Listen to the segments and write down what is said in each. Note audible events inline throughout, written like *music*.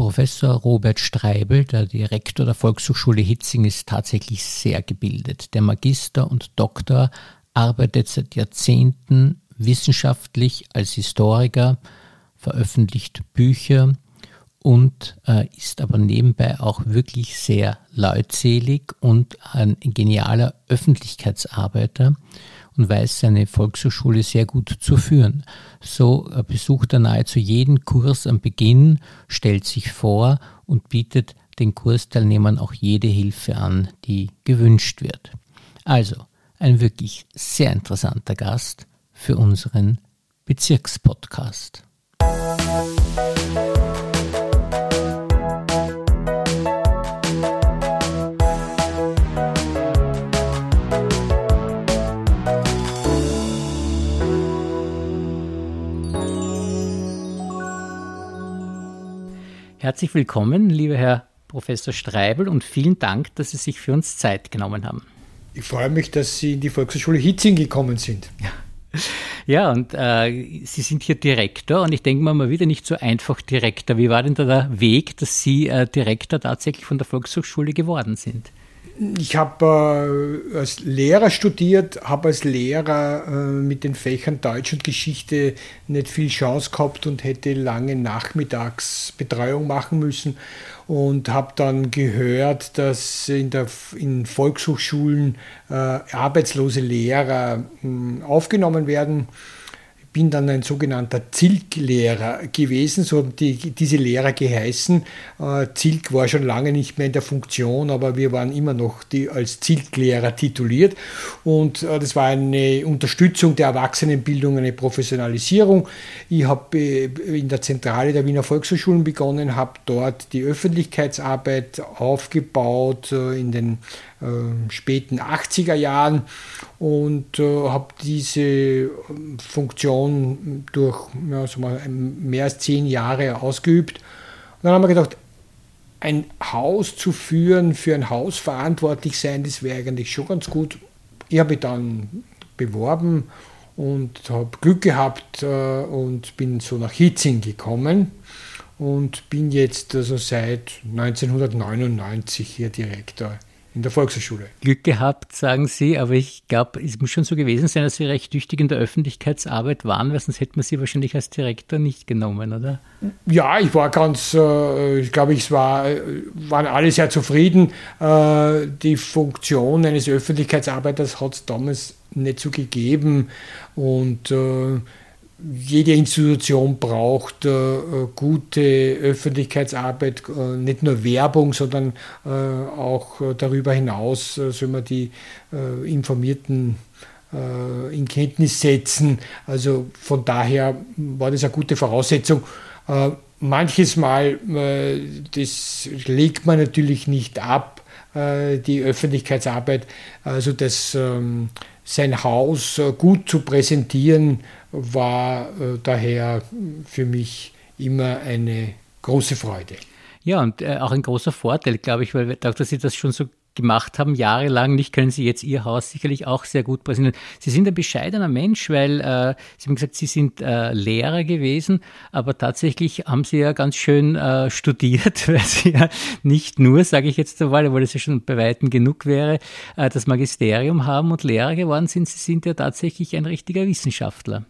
Professor Robert Streibel, der Direktor der Volkshochschule Hitzing, ist tatsächlich sehr gebildet. Der Magister und Doktor arbeitet seit Jahrzehnten wissenschaftlich als Historiker, veröffentlicht Bücher und äh, ist aber nebenbei auch wirklich sehr leutselig und ein genialer Öffentlichkeitsarbeiter und weiß seine Volkshochschule sehr gut zu führen. So besucht er nahezu jeden Kurs am Beginn, stellt sich vor und bietet den Kursteilnehmern auch jede Hilfe an, die gewünscht wird. Also ein wirklich sehr interessanter Gast für unseren Bezirkspodcast. Herzlich willkommen, lieber Herr Professor Streibel, und vielen Dank, dass Sie sich für uns Zeit genommen haben. Ich freue mich, dass Sie in die Volkshochschule Hitzing gekommen sind. Ja, ja und äh, Sie sind hier Direktor und ich denke mal mal wieder nicht so einfach Direktor. Wie war denn da der Weg, dass Sie äh, Direktor tatsächlich von der Volkshochschule geworden sind? Ich habe äh, als Lehrer studiert, habe als Lehrer äh, mit den Fächern Deutsch und Geschichte nicht viel Chance gehabt und hätte lange Nachmittagsbetreuung machen müssen und habe dann gehört, dass in, der, in Volkshochschulen äh, arbeitslose Lehrer hm, aufgenommen werden bin dann ein sogenannter Zilk-Lehrer gewesen, so haben die, diese Lehrer geheißen. Äh, Zilk war schon lange nicht mehr in der Funktion, aber wir waren immer noch die, als Zilk-Lehrer tituliert. Und äh, das war eine Unterstützung der Erwachsenenbildung, eine Professionalisierung. Ich habe äh, in der Zentrale der Wiener Volkshochschulen begonnen, habe dort die Öffentlichkeitsarbeit aufgebaut in den äh, späten 80er Jahren und äh, habe diese ähm, Funktion durch ja, so mal, mehr als zehn Jahre ausgeübt. Und dann haben wir gedacht, ein Haus zu führen, für ein Haus verantwortlich sein, das wäre eigentlich schon ganz gut. Ich habe mich dann beworben und habe Glück gehabt äh, und bin so nach Hitzing gekommen und bin jetzt also seit 1999 hier Direktor in der Volkshochschule. Glück gehabt, sagen Sie, aber ich glaube, es muss schon so gewesen sein, dass Sie recht tüchtig in der Öffentlichkeitsarbeit waren, weil sonst hätte man Sie wahrscheinlich als Direktor nicht genommen, oder? Ja, ich war ganz, äh, ich glaube, ich war, waren alle sehr zufrieden. Äh, die Funktion eines Öffentlichkeitsarbeiters hat es damals nicht so gegeben und äh, jede Institution braucht äh, gute Öffentlichkeitsarbeit, äh, nicht nur Werbung, sondern äh, auch darüber hinaus soll man die äh, Informierten äh, in Kenntnis setzen. Also von daher war das eine gute Voraussetzung. Äh, manches Mal, das legt man natürlich nicht ab, die Öffentlichkeitsarbeit, also das ähm, sein Haus gut zu präsentieren, war äh, daher für mich immer eine große Freude. Ja, und äh, auch ein großer Vorteil, glaube ich, weil dadurch, dass Sie das schon so gemacht haben, jahrelang nicht, können Sie jetzt Ihr Haus sicherlich auch sehr gut präsentieren. Sie sind ein bescheidener Mensch, weil äh, Sie haben gesagt, Sie sind äh, Lehrer gewesen, aber tatsächlich haben Sie ja ganz schön äh, studiert, *laughs* weil Sie ja nicht nur, sage ich jetzt einmal, obwohl es ja schon bei Weitem genug wäre, äh, das Magisterium haben und Lehrer geworden sind. Sie sind ja tatsächlich ein richtiger Wissenschaftler.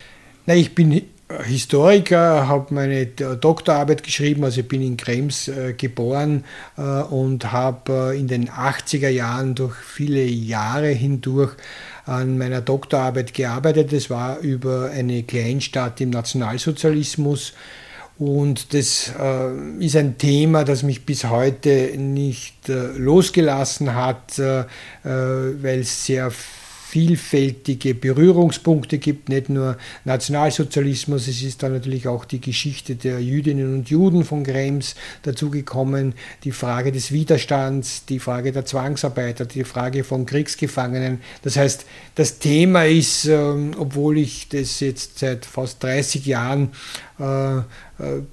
Na, ich bin Historiker, habe meine Doktorarbeit geschrieben, also ich bin in Krems äh, geboren äh, und habe äh, in den 80er Jahren durch viele Jahre hindurch an meiner Doktorarbeit gearbeitet. Das war über eine Kleinstadt im Nationalsozialismus. Und das äh, ist ein Thema, das mich bis heute nicht äh, losgelassen hat, äh, weil es sehr vielfältige Berührungspunkte gibt, nicht nur Nationalsozialismus, es ist dann natürlich auch die Geschichte der Jüdinnen und Juden von Krems dazugekommen, die Frage des Widerstands, die Frage der Zwangsarbeiter, die Frage von Kriegsgefangenen. Das heißt, das Thema ist, ähm, obwohl ich das jetzt seit fast 30 Jahren äh, äh,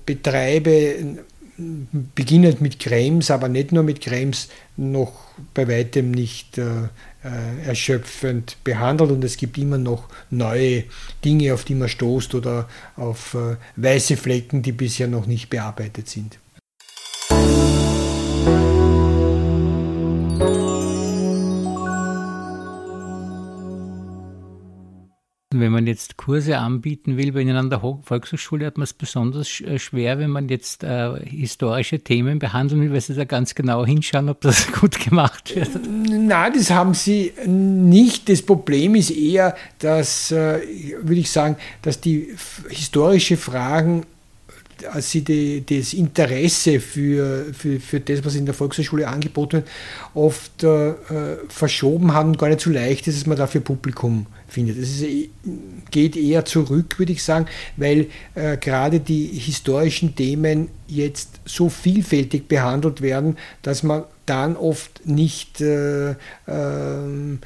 betreibe, beginnend mit Krems, aber nicht nur mit Krems, noch bei weitem nicht äh, äh, erschöpfend behandelt und es gibt immer noch neue Dinge, auf die man stoßt oder auf äh, weiße Flecken, die bisher noch nicht bearbeitet sind. Wenn man jetzt Kurse anbieten will bei Ihnen an der Volkshochschule, hat man es besonders äh, schwer, wenn man jetzt äh, historische Themen behandeln will, weil Sie da ganz genau hinschauen, ob das *laughs* gut gemacht wird. Nein, das haben Sie nicht. Das Problem ist eher, dass, äh, würde ich sagen, dass die historische Fragen als sie die, das Interesse für, für, für das, was in der Volkshochschule angeboten wird, oft äh, verschoben haben und gar nicht so leicht ist, dass man dafür Publikum findet. Es eh, geht eher zurück, würde ich sagen, weil äh, gerade die historischen Themen jetzt so vielfältig behandelt werden, dass man dann oft nicht äh, äh, an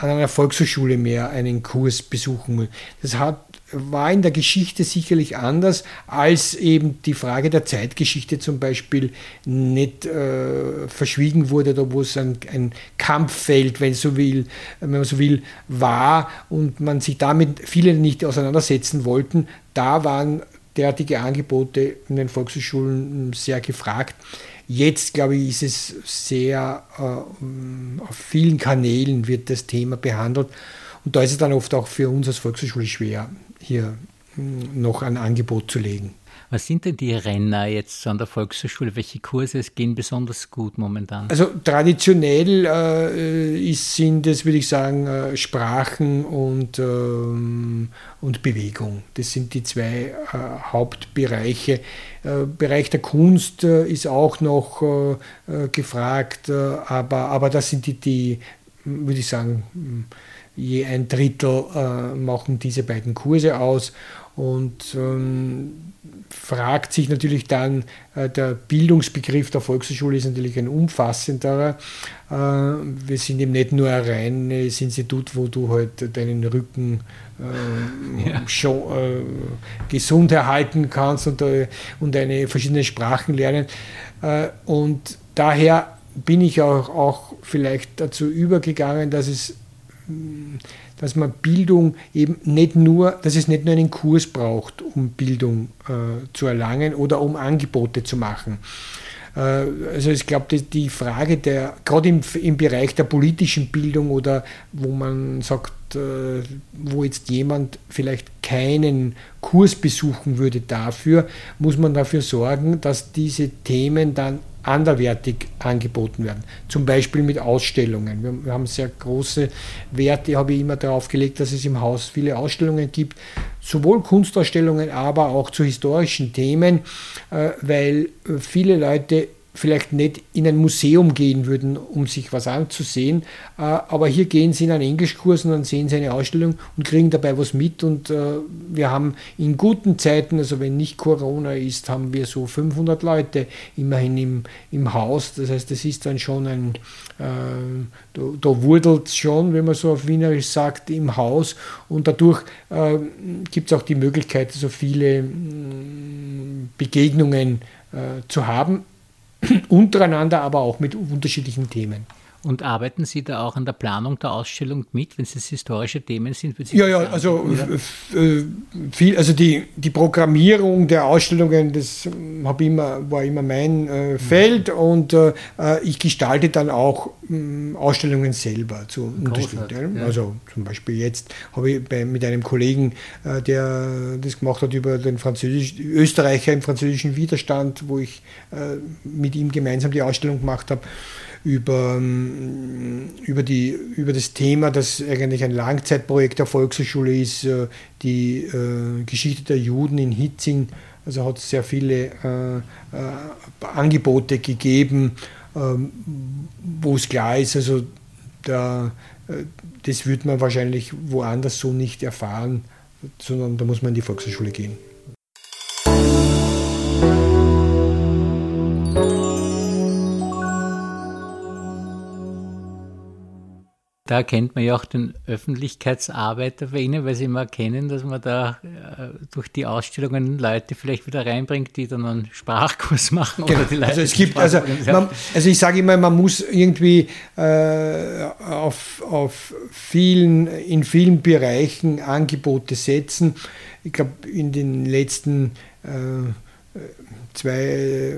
einer Volkshochschule mehr einen Kurs besuchen. Das hat war in der Geschichte sicherlich anders, als eben die Frage der Zeitgeschichte zum Beispiel nicht äh, verschwiegen wurde, da wo es ein, ein Kampffeld, wenn, so will, wenn man so will, war und man sich damit viele nicht auseinandersetzen wollten. Da waren derartige Angebote in den Volkshochschulen sehr gefragt. Jetzt, glaube ich, ist es sehr, äh, auf vielen Kanälen wird das Thema behandelt. Und da ist es dann oft auch für uns als Volkshochschule schwer, hier hm, noch ein Angebot zu legen. Was sind denn die Renner jetzt an der Volkshochschule? Welche Kurse gehen besonders gut momentan? Also traditionell äh, ist, sind es, würde ich sagen, äh, Sprachen und, ähm, und Bewegung. Das sind die zwei äh, Hauptbereiche. Äh, Bereich der Kunst äh, ist auch noch äh, gefragt, aber, aber das sind die, die würde ich sagen, je ein Drittel äh, machen diese beiden Kurse aus und ähm, fragt sich natürlich dann, äh, der Bildungsbegriff der Volkshochschule ist natürlich ein umfassenderer. Äh, wir sind eben nicht nur ein reines Institut, wo du halt deinen Rücken äh, ja. schon, äh, gesund erhalten kannst und, äh, und eine verschiedene Sprachen lernen. Äh, und daher bin ich auch, auch vielleicht dazu übergegangen, dass es dass man Bildung eben nicht nur, dass es nicht nur einen Kurs braucht, um Bildung äh, zu erlangen oder um Angebote zu machen. Äh, also ich glaube, die Frage der, gerade im, im Bereich der politischen Bildung oder wo man sagt, äh, wo jetzt jemand vielleicht keinen Kurs besuchen würde dafür, muss man dafür sorgen, dass diese Themen dann anderwertig angeboten werden. Zum Beispiel mit Ausstellungen. Wir, haben sehr große Werte, habe ich immer darauf gelegt, dass es im Haus viele Ausstellungen gibt, sowohl Kunstausstellungen, aber auch zu historischen Themen, äh, weil äh, viele Leute vielleicht nicht in ein Museum gehen würden, um sich was anzusehen. Äh, aber hier gehen sie in einen Englischkurs und dann sehen sie eine Ausstellung und kriegen dabei was mit. Und äh, wir haben in guten Zeiten, also wenn nicht Corona ist, haben wir so 500 Leute immerhin im, im Haus. Das heißt, das ist dann schon ein, äh, da, wurdelt es schon, wenn man so auf Wienerisch sagt, im Haus. Und dadurch äh, gibt es auch die Möglichkeit, so viele mm, Begegnungen äh, zu haben untereinander, aber auch mit unterschiedlichen Themen. Und arbeiten Sie da auch an der Planung der Ausstellung mit, wenn es historische Themen sind? ja, ja, also äh, viel, also die, die Programmierung der Ausstellungen, das hab immer, war immer mein äh, Feld mhm. und äh, ich gestalte dann auch äh, Ausstellungen selber zu unterstützen. Ja. Also zum Beispiel jetzt habe ich bei, mit einem Kollegen, äh, der das gemacht hat über den französischen Österreicher im französischen Widerstand, wo ich äh, mit ihm gemeinsam die Ausstellung gemacht habe über, ähm, über, die, über das Thema, das eigentlich ein Langzeitprojekt der Volkshochschule ist, äh, die äh, Geschichte der Juden in Hitzing. Also hat es sehr viele äh, Angebote gegeben, ähm, wo es klar ist, also da, das wird man wahrscheinlich woanders so nicht erfahren, sondern da muss man in die Volkshochschule gehen. Da kennt man ja auch den Öffentlichkeitsarbeiter bei Ihnen, weil Sie immer erkennen, dass man da äh, durch die Ausstellungen Leute vielleicht wieder reinbringt, die dann einen Sprachkurs *laughs* machen. Genau. Oder die Leute also es gibt, also, man, also ich sage immer, man muss irgendwie äh, auf, auf vielen, in vielen Bereichen Angebote setzen. Ich glaube, in den letzten äh, zwei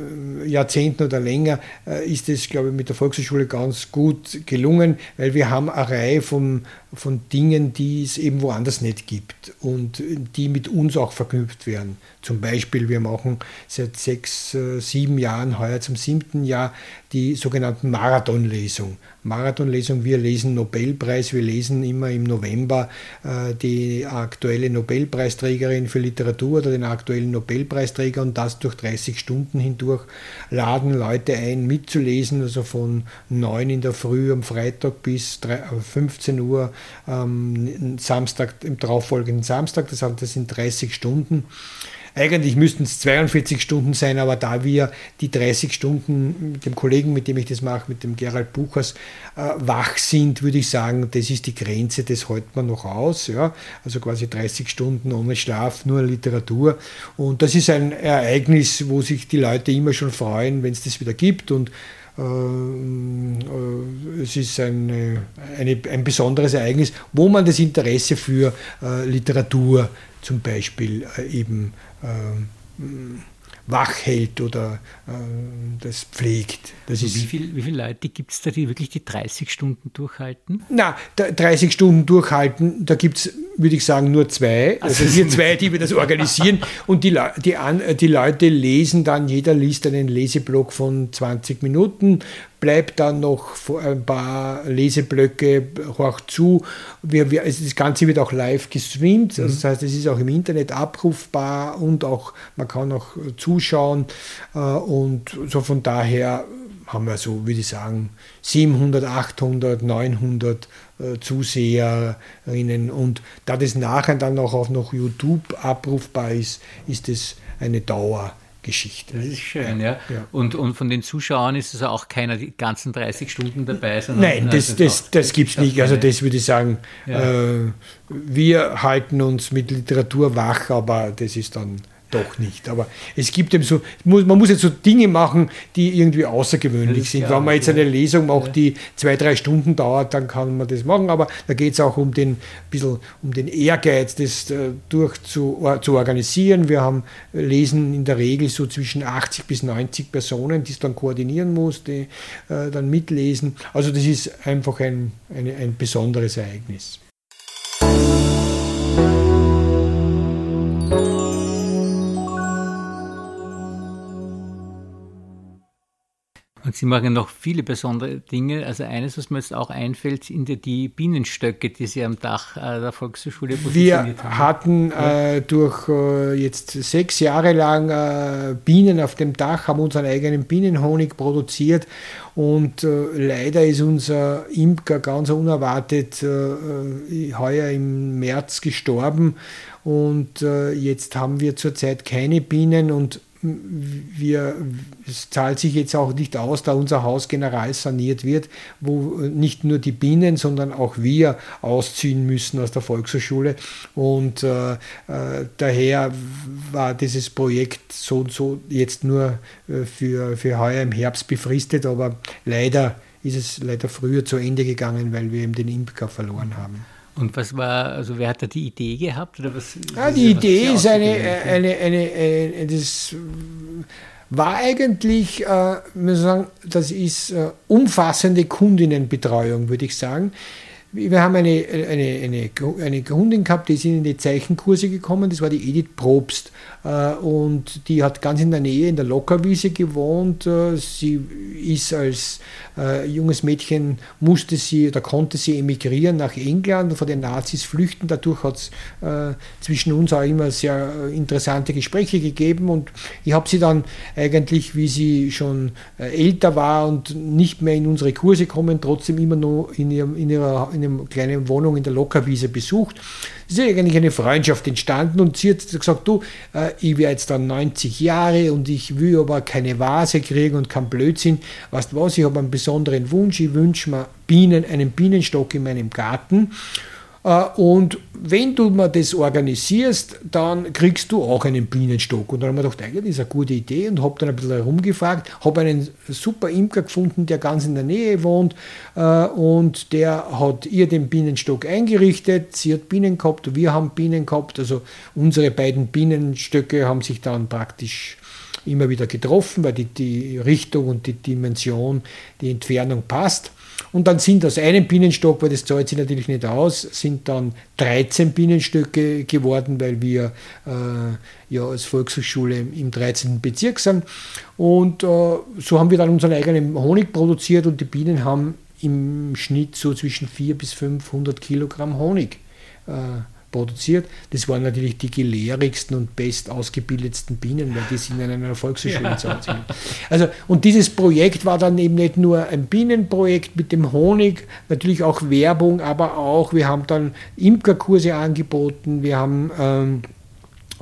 Jahrzehnten oder länger ist es, glaube ich, mit der Volkshochschule ganz gut gelungen, weil wir haben eine Reihe von, von Dingen, die es eben woanders nicht gibt und die mit uns auch verknüpft werden. Zum Beispiel, wir machen seit sechs, sieben Jahren, heuer zum siebten Jahr, die sogenannten Marathonlesung. Marathonlesung, wir lesen Nobelpreis, wir lesen immer im November äh, die aktuelle Nobelpreisträgerin für Literatur oder den aktuellen Nobelpreisträger und das durch 30 Stunden hindurch laden Leute ein, mitzulesen, also von 9 in der Früh am Freitag bis 15 Uhr ähm, Samstag, im darauffolgenden Samstag, das, das sind 30 Stunden. Eigentlich müssten es 42 Stunden sein, aber da wir die 30 Stunden mit dem Kollegen, mit dem ich das mache, mit dem Gerald Buchers, äh, wach sind, würde ich sagen, das ist die Grenze, das hält man noch aus. Ja? Also quasi 30 Stunden ohne Schlaf, nur Literatur. Und das ist ein Ereignis, wo sich die Leute immer schon freuen, wenn es das wieder gibt. Und äh, äh, es ist eine, eine, ein besonderes Ereignis, wo man das Interesse für äh, Literatur zum Beispiel eben ähm, wach hält oder äh, das pflegt. Das wie, viel, wie viele Leute gibt es da, die wirklich die 30 Stunden durchhalten? Na, 30 Stunden durchhalten, da gibt es, würde ich sagen, nur zwei. Also, also wir zwei, die wir das organisieren. Und die, die, die Leute lesen dann, jeder liest einen Leseblock von 20 Minuten, bleibt dann noch ein paar Leseblöcke, horcht zu. Wir, wir, also das Ganze wird auch live gestreamt, also das heißt, es ist auch im Internet abrufbar und auch man kann auch zuschauen. Äh, und so von daher haben wir so, würde ich sagen, 700, 800, 900 Zuseherinnen. Und da das nachher dann auch auf noch YouTube abrufbar ist, ist es eine Dauer. Geschichte. Das ist schön, ja. ja. Und, und von den Zuschauern ist also auch keiner die ganzen 30 Stunden dabei, sondern. Nein, das, das, das gibt es nicht. Also, das würde ich sagen, ja. äh, wir halten uns mit Literatur wach, aber das ist dann doch nicht. Aber es gibt eben so, man muss jetzt so Dinge machen, die irgendwie außergewöhnlich sind. Wenn man jetzt eine Lesung macht, die zwei, drei Stunden dauert, dann kann man das machen. Aber da geht es auch um den, bisschen um den Ehrgeiz, das äh, durch zu, zu organisieren. Wir haben Lesen in der Regel so zwischen 80 bis 90 Personen, die es dann koordinieren muss, die äh, dann mitlesen. Also das ist einfach ein, eine, ein besonderes Ereignis. Sie machen noch viele besondere Dinge. Also eines, was mir jetzt auch einfällt, sind die Bienenstöcke, die Sie am Dach äh, der Volkshochschule positioniert haben. Wir hatten äh, durch äh, jetzt sechs Jahre lang äh, Bienen auf dem Dach, haben unseren eigenen Bienenhonig produziert und äh, leider ist unser Imker ganz unerwartet äh, heuer im März gestorben und jetzt haben wir zurzeit keine Bienen und wir, es zahlt sich jetzt auch nicht aus, da unser Haus general saniert wird, wo nicht nur die Bienen, sondern auch wir ausziehen müssen aus der Volkshochschule. Und äh, äh, daher war dieses Projekt so und so jetzt nur äh, für, für heuer im Herbst befristet, aber leider ist es leider früher zu Ende gegangen, weil wir eben den Imker verloren haben. Und was war, also wer hat da die Idee gehabt? Oder was, ja, die Idee ist eine, eine, eine, eine, das war eigentlich, äh, sagen, das ist äh, umfassende Kundinnenbetreuung, würde ich sagen. Wir haben eine, eine, eine, eine Kundin gehabt, die ist in die Zeichenkurse gekommen, das war die Edith Probst. Äh, und die hat ganz in der Nähe in der Lockerwiese gewohnt. Äh, sie ist als äh, junges Mädchen, musste sie oder konnte sie emigrieren nach England und vor den Nazis flüchten. Dadurch hat es zwischen uns auch immer sehr interessante Gespräche gegeben. Und ich habe sie dann eigentlich, wie sie schon älter war und nicht mehr in unsere Kurse kommen, trotzdem immer noch in, ihrem, in ihrer in einer kleinen Wohnung in der Lockerwiese besucht. Es ist eigentlich eine Freundschaft entstanden und sie hat gesagt, du, äh, ich werde jetzt dann 90 Jahre und ich will aber keine Vase kriegen und kein Blödsinn. Weißt du was, ich habe einen besonderen Wunsch, ich wünsche mir Bienen, einen Bienenstock in meinem Garten und wenn du mir das organisierst, dann kriegst du auch einen Bienenstock. Und dann haben wir gedacht, eigentlich ist eine gute Idee und habe dann ein bisschen herumgefragt, habe einen super Imker gefunden, der ganz in der Nähe wohnt äh, und der hat ihr den Bienenstock eingerichtet. Sie hat Bienen gehabt, wir haben Bienen gehabt. Also unsere beiden Bienenstöcke haben sich dann praktisch immer wieder getroffen, weil die, die Richtung und die Dimension, die Entfernung passt. Und dann sind aus einem Bienenstock, weil das zahlt sich natürlich nicht aus, sind dann 13 Bienenstöcke geworden, weil wir äh, ja als Volkshochschule im 13. Bezirk sind. Und äh, so haben wir dann unseren eigenen Honig produziert und die Bienen haben im Schnitt so zwischen 400 bis 500 Kilogramm Honig äh, produziert. Das waren natürlich die gelehrigsten und best ausgebildetsten Bienen, weil die sind in einer Volkshochschule zu Hause. Also, und dieses Projekt war dann eben nicht nur ein Bienenprojekt mit dem Honig, natürlich auch Werbung, aber auch, wir haben dann Imkerkurse angeboten, wir haben ähm,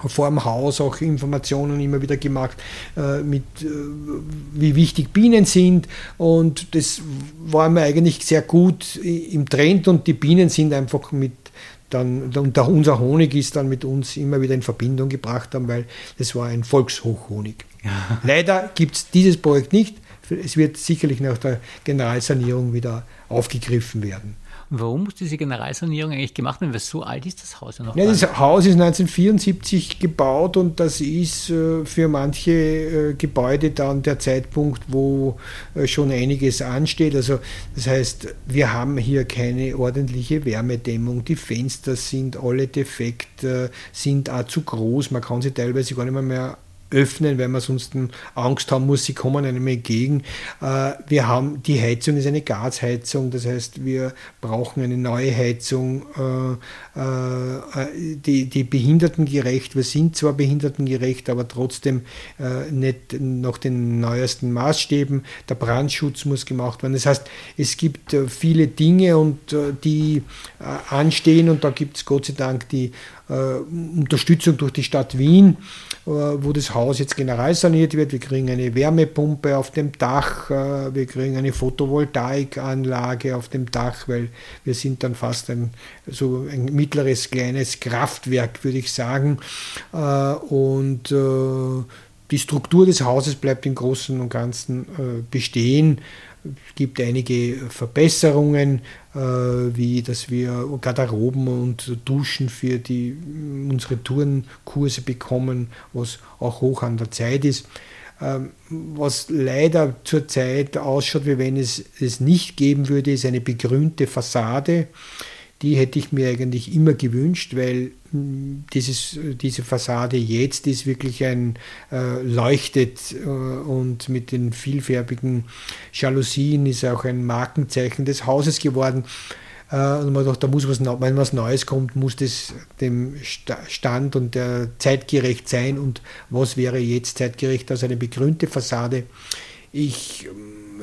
vor dem Haus auch Informationen immer wieder gemacht, äh, mit äh, wie wichtig Bienen sind. Und das war mir eigentlich sehr gut im Trend und die Bienen sind einfach mit dann, und unser Honig ist dann mit uns immer wieder in Verbindung gebracht haben, weil das war ein Volkshochhonig. Ja. *laughs* Leider gibt es dieses Projekt nicht. Es wird sicherlich nach der Generalsanierung wieder aufgegriffen werden. Warum muss diese Generalsanierung eigentlich gemacht werden? Weil so alt ist das Haus ja noch. Ja, das Haus ist 1974 gebaut und das ist äh, für manche äh, Gebäude dann der Zeitpunkt, wo äh, schon einiges ansteht. Also das heißt, wir haben hier keine ordentliche Wärmedämmung. Die Fenster sind alle defekt, sind auch zu groß. Man kann sie teilweise gar nicht mehr, mehr öffnen, weil man sonst Angst haben muss, sie kommen einem entgegen. Äh, wir haben, die Heizung ist eine Gasheizung, das heißt, wir brauchen eine neue Heizung, äh, die, die behindertengerecht, wir sind zwar behindertengerecht, aber trotzdem nicht nach den neuesten Maßstäben. Der Brandschutz muss gemacht werden. Das heißt, es gibt viele Dinge und die anstehen und da gibt es Gott sei Dank die Unterstützung durch die Stadt Wien äh, wo das Haus jetzt generalsaniert wird. Wir kriegen eine Wärmepumpe auf dem Dach, äh, wir kriegen eine Photovoltaikanlage auf dem Dach, weil wir sind dann fast ein, so ein mittleres kleines Kraftwerk, würde ich sagen. Äh, und die Struktur des Hauses bleibt im Großen und Ganzen bestehen. Es gibt einige Verbesserungen, äh, wie dass wir Garderoben und Duschen für die, unsere Tourenkurse bekommen, was auch hoch an der Zeit ist. Ähm, was leider zurzeit ausschaut, wie wenn es es nicht geben würde, ist eine begrünte Fassade. Die hätte ich mir eigentlich immer gewünscht, weil hm, dieses, diese Fassade jetzt ist wirklich ein äh, leuchtet äh, und mit den vielfärbigen Jalousien ist auch ein Markenzeichen des Hauses geworden. Äh, und man dachte, da muss was, wenn was Neues kommt, muss das dem Stand und der zeitgerecht sein. Und was wäre jetzt zeitgerecht als eine begrünte Fassade? Ich,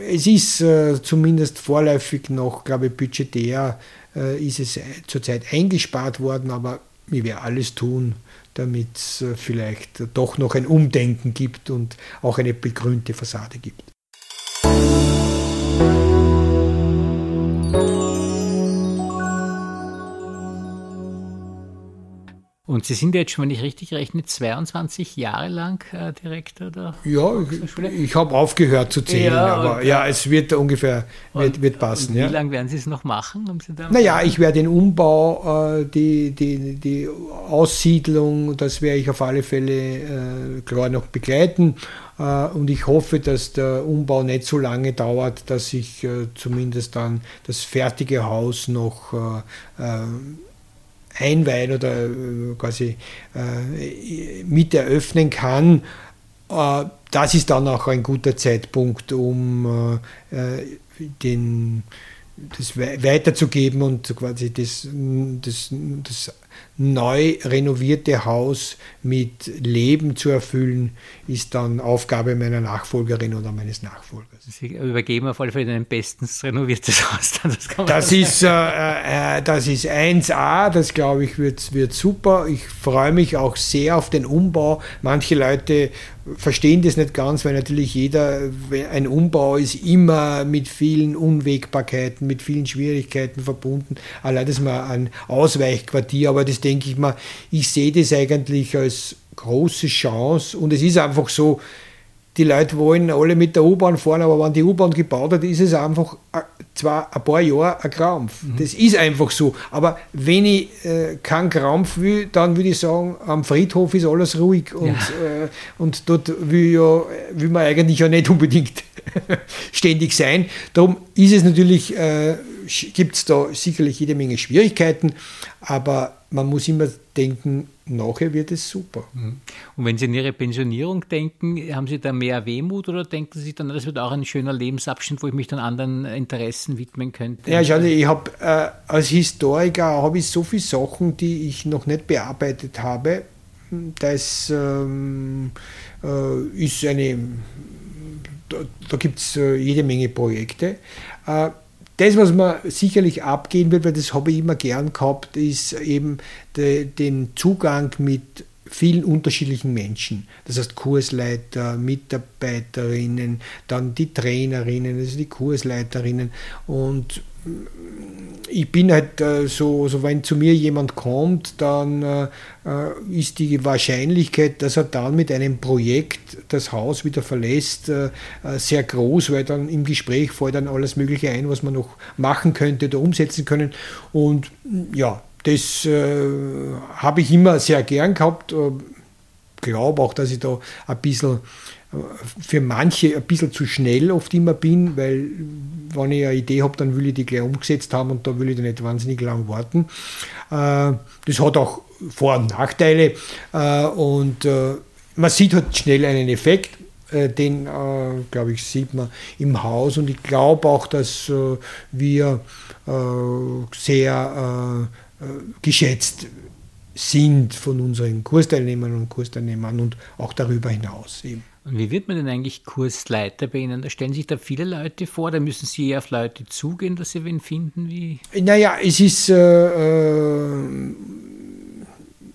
es ist äh, zumindest vorläufig noch, glaube ich, budgetär ist es zurzeit eingespart worden, aber ich werde alles tun, damit es äh, vielleicht doch noch ein Umdenken gibt und auch eine begrünte Fassade gibt. Und Sie sind jetzt schon, wenn ich richtig rechne, 22 Jahre lang äh, Direktor der Ja, ich, ich habe aufgehört zu zählen, ja, aber ja, es wird ungefähr wird, wird passen. wie ja. lange werden Sie es noch machen? Haben Sie da naja, ich werde den Umbau, äh, die, die, die Aussiedlung, das werde ich auf alle Fälle äh, klar noch begleiten. Äh, und ich hoffe, dass der Umbau nicht so lange dauert, dass ich äh, zumindest dann das fertige Haus noch äh, einweihen oder äh, quasi äh, mit eröffnen kann. Äh, das ist dann auch ein guter Zeitpunkt, um den, das weiterzugeben und quasi das, das, das neu renovierte Haus mit Leben zu erfüllen, ist dann Aufgabe meiner Nachfolgerin oder meines Nachfolgers. Sie übergeben auf alle Fälle ein bestens renoviertes Haus. *laughs* Das, das ist, äh, äh, das ist 1A, das glaube ich wird, wird super. Ich freue mich auch sehr auf den Umbau. Manche Leute verstehen das nicht ganz, weil natürlich jeder, ein Umbau ist immer mit vielen Unwägbarkeiten, mit vielen Schwierigkeiten verbunden. Allein das mal ein Ausweichquartier, aber das denke ich mal, ich sehe das eigentlich als große Chance und es ist einfach so, die Leute wollen alle mit der U-Bahn fahren, aber wenn die U-Bahn gebaut hat, ist es einfach zwar ein paar Jahre ein Krampf. Mhm. Das ist einfach so. Aber wenn ich äh, keinen Krampf will, dann würde ich sagen, am Friedhof ist alles ruhig und, ja. äh, und dort will, ja, will man eigentlich ja nicht unbedingt *laughs* ständig sein. Darum ist es natürlich, äh, gibt es da sicherlich jede Menge Schwierigkeiten, aber man muss immer denken, nachher wird es super. Mhm. Und wenn Sie an Ihre Pensionierung denken, haben Sie da mehr Wehmut oder denken Sie dann, das wird auch ein schöner Lebensabschnitt, wo ich mich dann anderen Interessen widmen könnte? Ja, schau, ich habe äh, als Historiker habe ich so viele Sachen, die ich noch nicht bearbeitet habe. Das ähm, äh, ist eine, da, da gibt es äh, jede Menge Projekte. Äh, das, was man sicherlich abgehen wird, weil das habe ich immer gern gehabt, ist eben de, den Zugang mit vielen unterschiedlichen Menschen. Das heißt Kursleiter, Mitarbeiterinnen, dann die Trainerinnen, also die Kursleiterinnen und ich bin halt äh, so, so, wenn zu mir jemand kommt, dann äh, äh, ist die Wahrscheinlichkeit, dass er dann mit einem Projekt das Haus wieder verlässt, sehr groß, weil dann im Gespräch fällt dann alles Mögliche ein, was man noch machen könnte oder umsetzen können. Und ja, das habe ich immer sehr gern gehabt. glaube auch, dass ich da ein bisschen für manche ein bisschen zu schnell oft immer bin, weil wenn ich eine Idee habe, dann will ich die gleich umgesetzt haben und da will ich dann nicht wahnsinnig lang warten. Äh, das hat auch Vor- und Nachteile äh, und äh, man sieht halt schnell einen Effekt, den, glaube ich, sieht man im Haus und ich glaube auch, dass wir sehr geschätzt sind von unseren Kursteilnehmern und Kursteilnehmern und auch darüber hinaus eben. Und wie wird man denn eigentlich Kursleiter bei Ihnen? Da stellen sich da viele Leute vor, da müssen Sie eher auf Leute zugehen, dass Sie wen finden? Wie? Naja, es ist, äh, äh,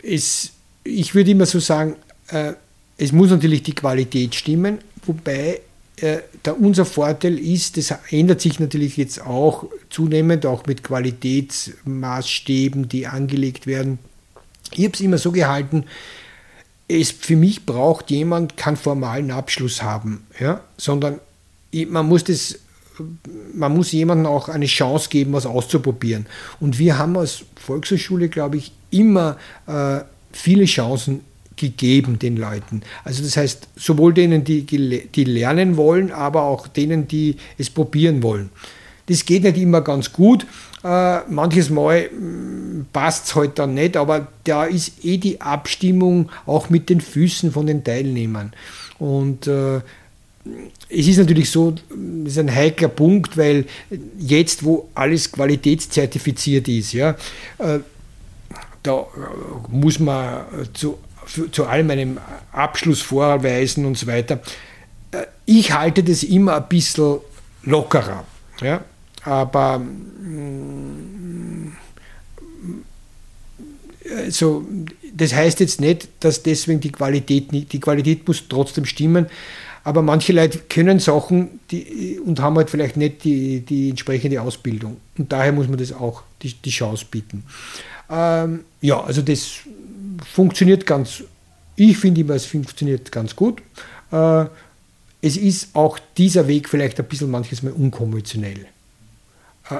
es, ich würde immer so sagen, äh, es muss natürlich die Qualität stimmen, wobei äh, da unser Vorteil ist, das ändert sich natürlich jetzt auch zunehmend, auch mit Qualitätsmaßstäben, die angelegt werden. Ich habe es immer so gehalten, es für mich braucht jemand keinen formalen Abschluss haben, ja, sondern man muss das man muss jemandem auch eine Chance geben, was auszuprobieren. Und wir haben als Volkshochschule, glaube ich, immer äh, viele Chancen gegeben den Leuten. Also das heißt, sowohl denen, die, die lernen wollen, aber auch denen, die es probieren wollen. Das geht nicht immer ganz gut. Äh, manches Mal mm, passt es halt dann nicht, aber da ist eh die Abstimmung auch mit den Füßen von den Teilnehmern. Und äh, es ist natürlich so, das ist ein heikler Punkt, weil jetzt, wo alles qualitätszertifiziert ist, ja, äh, da muss man zu, zu allem einen Abschluss vorweisen und so weiter. Äh, ich halte das immer ein bisschen lockerer. Ja? Aber also, das heißt jetzt nicht, dass deswegen die Qualität nicht, die Qualität muss trotzdem stimmen, aber manche Leute können Sachen die, und haben halt vielleicht nicht die, die entsprechende Ausbildung. Und daher muss man das auch die, die Chance bieten. Ähm, ja, also das funktioniert ganz, ich finde immer, es funktioniert ganz gut. Äh, es ist auch dieser Weg vielleicht ein bisschen manches Mal unkonventionell.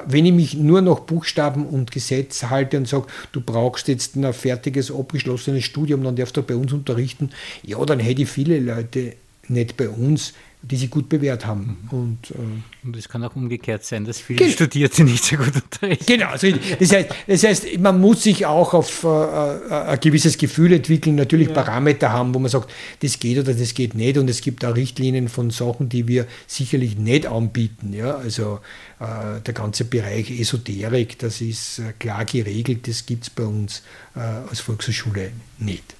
Wenn ich mich nur noch Buchstaben und Gesetz halte und sage, du brauchst jetzt ein fertiges, abgeschlossenes Studium, dann darfst du bei uns unterrichten, ja, dann hätte ich viele Leute nicht bei uns, die sich gut bewährt haben. Mhm. Und, äh, und es kann auch umgekehrt sein, dass viele genau. Studierte nicht so gut unterrichten. Genau, also das, heißt, das heißt, man muss sich auch auf äh, äh, ein gewisses Gefühl entwickeln, natürlich ja. Parameter haben, wo man sagt, das geht oder das geht nicht. Und es gibt auch Richtlinien von Sachen, die wir sicherlich nicht anbieten. Ja? Also äh, der ganze Bereich Esoterik, das ist äh, klar geregelt, das gibt es bei uns äh, als Volkshochschule nicht.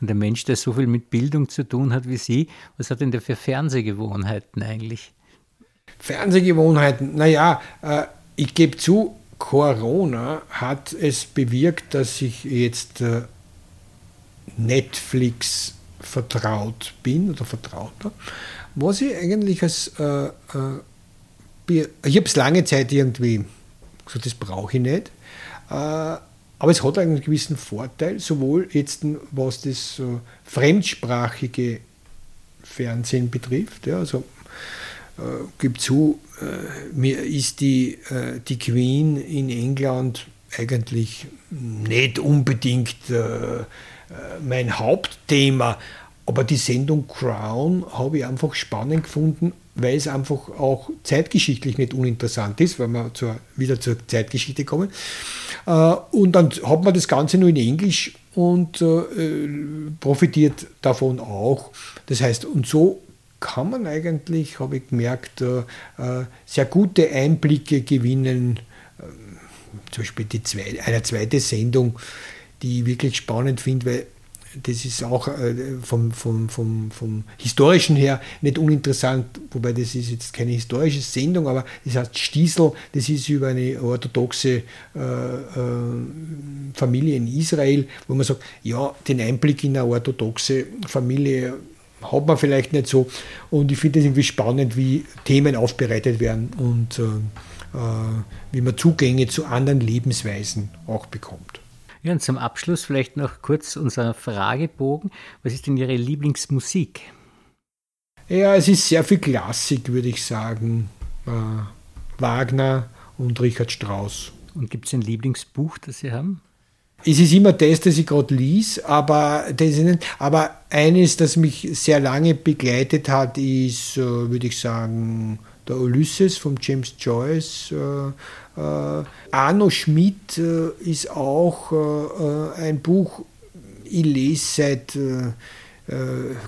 Und der Mensch, der so viel mit Bildung zu tun hat wie Sie, was hat denn der für Fernsehgewohnheiten eigentlich? Fernsehgewohnheiten, naja, äh, ich gebe zu, Corona hat es bewirkt, dass ich jetzt äh, Netflix vertraut bin oder vertrauter, was ich eigentlich als, äh, äh, ich habe es lange Zeit irgendwie, so das brauche ich nicht, äh, Aber es hat einen gewissen Vorteil, sowohl jetzt was das äh, fremdsprachige Fernsehen betrifft. Ja, also äh, gibt zu, äh, mir ist die, äh, die Queen in England eigentlich nicht unbedingt äh, äh, mein Hauptthema, aber die Sendung Crown habe ich einfach spannend gefunden, weil es einfach auch zeitgeschichtlich nicht uninteressant ist, wenn wir zur, wieder zur Zeitgeschichte kommen. Äh, und dann hat man das Ganze nur in Englisch und äh, profitiert davon auch. Das heißt, und so kann man eigentlich, habe ich gemerkt, äh, sehr gute Einblicke gewinnen. Zum Beispiel die zweite, eine zweite Sendung, die ich wirklich spannend finde, weil das ist auch äh, vom, vom, vom, vom historischen her nicht uninteressant, wobei das ist jetzt keine historische Sendung, aber das heißt Stiesel, das ist über eine orthodoxe äh, äh, Familie in Israel, wo man sagt, ja, den Einblick in eine orthodoxe Familie hat man vielleicht nicht so. Und ich finde es irgendwie spannend, wie Themen aufbereitet werden und wie man Zugänge zu anderen Lebensweisen auch bekommt. Ja, und zum Abschluss vielleicht noch kurz unser Fragebogen. Was ist denn Ihre Lieblingsmusik? Ja, es ist sehr viel Klassik, würde ich sagen. Äh, Wagner und Richard Strauss. Und gibt es ein Lieblingsbuch, das Sie haben? Es ist immer das, das ich gerade lies, aber, das nicht, aber eines, das mich sehr lange begleitet hat, ist, äh, würde ich sagen, der Ulysses von James Joyce. Äh, äh, Arno Schmidt äh, ist auch äh, äh, ein Buch, ich lese seit äh,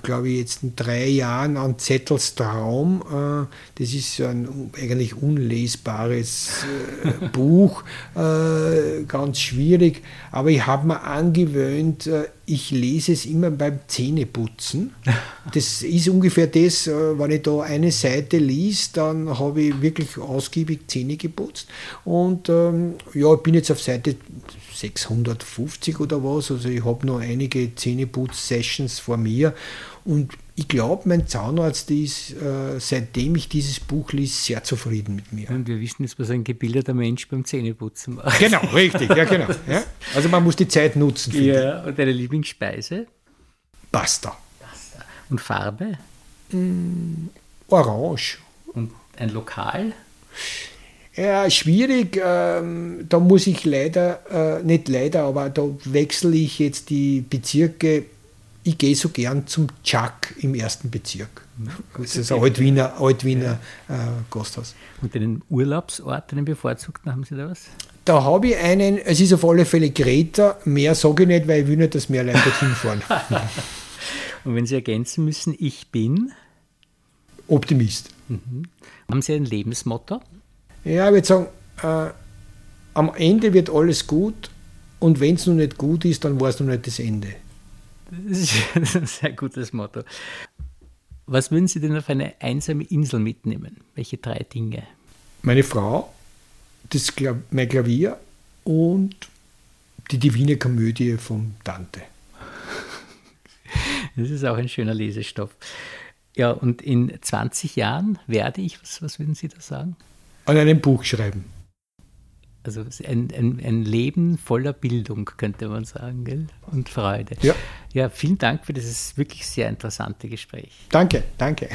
glaube ich, jetzt in drei Jahren an Zettels Traum. Äh, das ist ein eigentlich unlesbares äh, *laughs* Buch, ganz schwierig. Aber ich habe mir angewöhnt, ich lese es immer beim Zähneputzen. Das ist ungefähr das, wenn ich da eine Seite liest, dann habe ich wirklich ausgiebig Zähne geputzt. Und ähm, ja, ich bin jetzt auf Seite 650 oder was. Also ich habe noch einige Zähneputz-Sessions vor mir und ich glaube, mein Zahnarzt ist, äh, seitdem ich dieses Buch liest, sehr zufrieden mit mir. Und wir wissen jetzt, was ein gebildeter Mensch beim Zähneputzen macht. Genau, richtig, ja genau. Ja. Also man muss die Zeit nutzen. Ja, und deine Lieblingsspeise? Pasta. Pasta. Und Farbe? Mm, orange. Und ein Lokal? Ja, schwierig. Ähm, da muss ich leider, äh, nicht leider, aber da wechsle ich jetzt die Bezirke. Ich gehe so gern zum Chuck im ersten Bezirk. Das ist ein Altwiener, Altwiener ja. äh, Gasthaus. Und den Urlaubsort, den bevorzugten, haben Sie da was? Da habe ich einen, es ist auf alle Fälle Greta, mehr sage ich nicht, weil ich will nicht, dass mehr Leute dorthin fahren. *laughs* Und wenn Sie ergänzen müssen, ich bin? Optimist. Mhm. Haben Sie ein Lebensmotto? Ja, ich würde sagen, äh, am Ende wird alles gut und wenn es noch nicht gut ist, dann war es noch nicht das Ende. *laughs* Das ist ein sehr gutes Motto. Was würden Sie denn auf eine einsame Insel mitnehmen? Welche drei Dinge? Meine Frau, das Kla mein Klavier und die Divine Komödie von Dante. *laughs* Das ist auch ein schöner Lesestoff. Ja, und in 20 Jahren werde ich, was, was würden Sie da sagen? An einem Buch schreiben. Also ein, ein, ein, Leben voller Bildung, könnte man sagen, gell? und Freude. Ja. ja, vielen Dank für dieses wirklich sehr interessante Gespräch. Danke, danke.